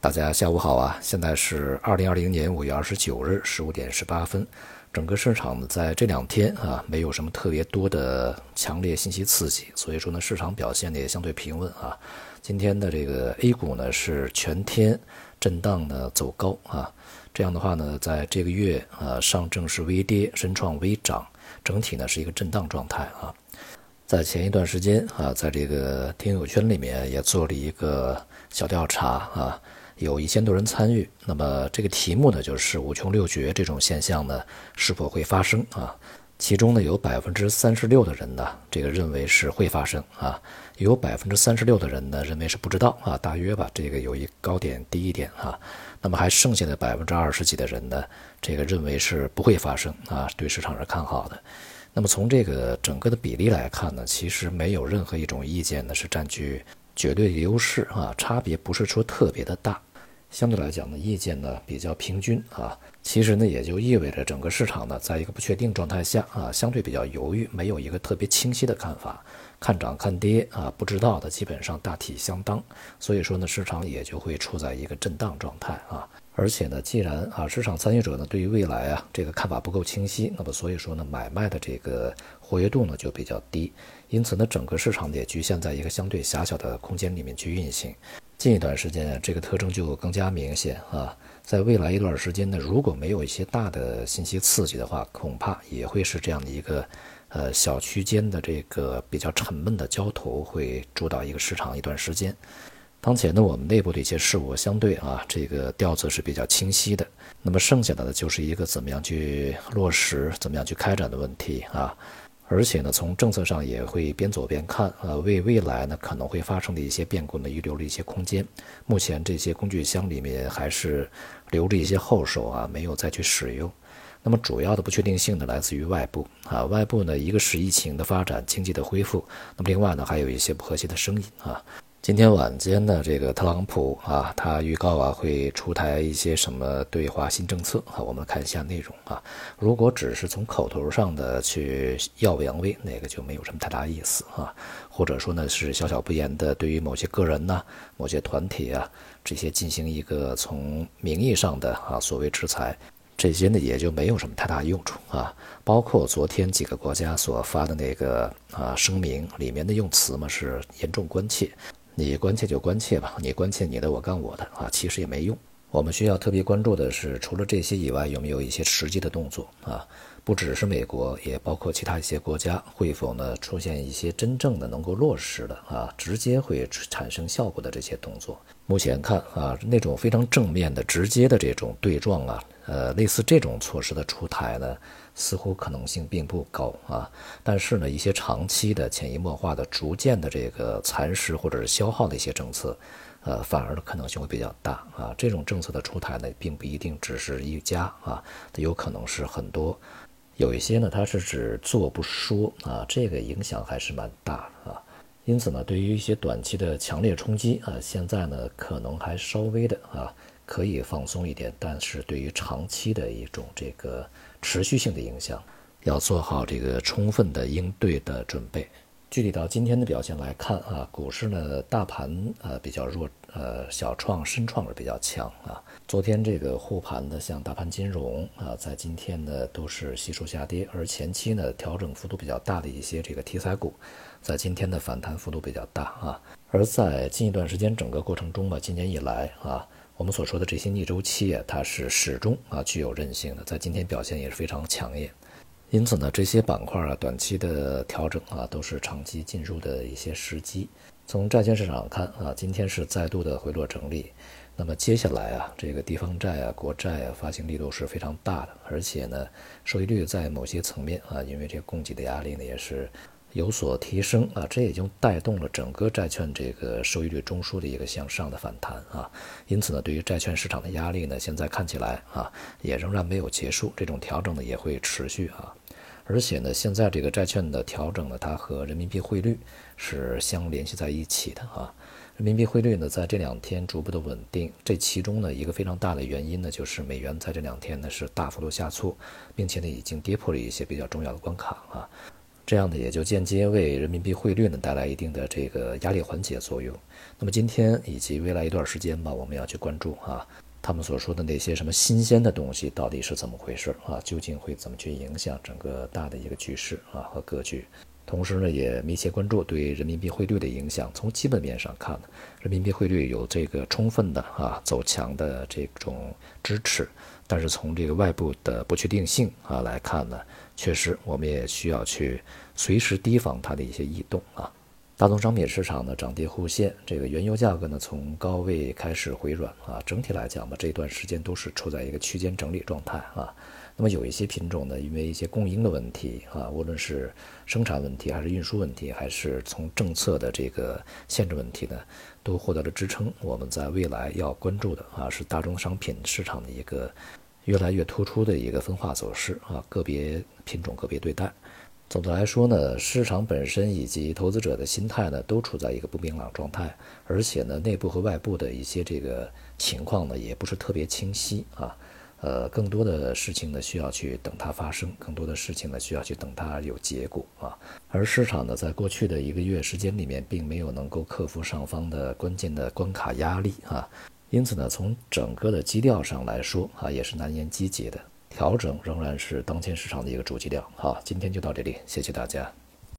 大家下午好啊！现在是二零二零年五月二十九日十五点十八分。整个市场呢，在这两天啊，没有什么特别多的强烈信息刺激，所以说呢，市场表现呢也相对平稳啊。今天的这个 A 股呢是全天震荡呢走高啊，这样的话呢，在这个月啊，上证是微跌，深创微涨，整体呢是一个震荡状态啊。在前一段时间啊，在这个听友圈里面也做了一个小调查啊。有一千多人参与，那么这个题目呢，就是五穷六绝这种现象呢，是否会发生啊？其中呢，有百分之三十六的人呢，这个认为是会发生啊，有百分之三十六的人呢，认为是不知道啊，大约吧，这个有一高点低一点啊。那么还剩下的百分之二十几的人呢，这个认为是不会发生啊，对市场是看好的。那么从这个整个的比例来看呢，其实没有任何一种意见呢是占据绝对的优势啊，差别不是说特别的大。相对来讲呢，意见呢比较平均啊，其实呢也就意味着整个市场呢在一个不确定状态下啊，相对比较犹豫，没有一个特别清晰的看法，看涨看跌啊，不知道的基本上大体相当，所以说呢，市场也就会处在一个震荡状态啊。而且呢，既然啊市场参与者呢对于未来啊这个看法不够清晰，那么所以说呢买卖的这个活跃度呢就比较低，因此呢整个市场也局限在一个相对狭小的空间里面去运行。近一段时间，这个特征就更加明显啊。在未来一段时间呢，如果没有一些大的信息刺激的话，恐怕也会是这样的一个，呃，小区间的这个比较沉闷的交投会主导一个市场一段时间。当前呢，我们内部的一些事物相对啊，这个调子是比较清晰的。那么剩下的呢，就是一个怎么样去落实、怎么样去开展的问题啊。而且呢，从政策上也会边走边看，呃，为未来呢可能会发生的一些变故呢预留了一些空间。目前这些工具箱里面还是留着一些后手啊，没有再去使用。那么主要的不确定性呢来自于外部啊，外部呢一个是疫情的发展、经济的恢复，那么另外呢还有一些不和谐的声音啊。今天晚间呢，这个特朗普啊，他预告啊会出台一些什么对华新政策啊？我们看一下内容啊。如果只是从口头上的去耀武扬威，那个就没有什么太大意思啊。或者说呢，是小小不言的，对于某些个人呐、某些团体啊，这些进行一个从名义上的啊所谓制裁，这些呢也就没有什么太大用处啊。包括昨天几个国家所发的那个啊声明里面的用词嘛，是严重关切。你关切就关切吧，你关切你的，我干我的啊，其实也没用。我们需要特别关注的是，除了这些以外，有没有一些实际的动作啊？不只是美国，也包括其他一些国家，会否呢出现一些真正的能够落实的啊，直接会产生效果的这些动作？目前看啊，那种非常正面的、直接的这种对撞啊，呃，类似这种措施的出台呢？似乎可能性并不高啊，但是呢，一些长期的、潜移默化的、逐渐的这个蚕食或者是消耗的一些政策，呃，反而的可能性会比较大啊。这种政策的出台呢，并不一定只是一家啊，有可能是很多。有一些呢，它是指做不说啊，这个影响还是蛮大啊。因此呢，对于一些短期的强烈冲击啊，现在呢，可能还稍微的啊，可以放松一点，但是对于长期的一种这个。持续性的影响，要做好这个充分的应对的准备。具体到今天的表现来看啊，股市呢，大盘呃比较弱，呃小创、深创是比较强啊。昨天这个护盘的像大盘金融啊，在今天呢都是悉数下跌，而前期呢调整幅度比较大的一些这个题材股，在今天的反弹幅度比较大啊。而在近一段时间整个过程中嘛，今年以来啊。我们所说的这些逆周期啊，它是始终啊具有韧性的，在今天表现也是非常抢眼。因此呢，这些板块啊，短期的调整啊，都是长期进入的一些时机。从债券市场看啊，今天是再度的回落整理。那么接下来啊，这个地方债啊、国债啊发行力度是非常大的，而且呢，收益率在某些层面啊，因为这个供给的压力呢，也是。有所提升啊，这也就带动了整个债券这个收益率中枢的一个向上的反弹啊。因此呢，对于债券市场的压力呢，现在看起来啊，也仍然没有结束，这种调整呢也会持续啊。而且呢，现在这个债券的调整呢，它和人民币汇率是相联系在一起的啊。人民币汇率呢，在这两天逐步的稳定，这其中呢，一个非常大的原因呢，就是美元在这两天呢是大幅度下挫，并且呢已经跌破了一些比较重要的关卡啊。这样呢也就间接为人民币汇率呢带来一定的这个压力缓解作用。那么今天以及未来一段时间吧，我们要去关注啊，他们所说的那些什么新鲜的东西到底是怎么回事啊？究竟会怎么去影响整个大的一个局势啊和格局？同时呢，也密切关注对人民币汇率的影响。从基本面上看呢，人民币汇率有这个充分的啊走强的这种支持。但是从这个外部的不确定性啊来看呢，确实我们也需要去随时提防它的一些异动啊。大宗商品市场呢涨跌互现，这个原油价格呢从高位开始回软啊。整体来讲吧，这段时间都是处在一个区间整理状态啊。那么有一些品种呢，因为一些供应的问题啊，无论是生产问题，还是运输问题，还是从政策的这个限制问题呢，都获得了支撑。我们在未来要关注的啊，是大宗商品市场的一个越来越突出的一个分化走势啊，个别品种个别对待。总的来说呢，市场本身以及投资者的心态呢，都处在一个不明朗状态，而且呢，内部和外部的一些这个情况呢，也不是特别清晰啊。呃，更多的事情呢，需要去等它发生；更多的事情呢，需要去等它有结果啊。而市场呢，在过去的一个月时间里面，并没有能够克服上方的关键的关卡压力啊，因此呢，从整个的基调上来说啊，也是难言积极的。调整仍然是当前市场的一个主基调。好，今天就到这里，谢谢大家。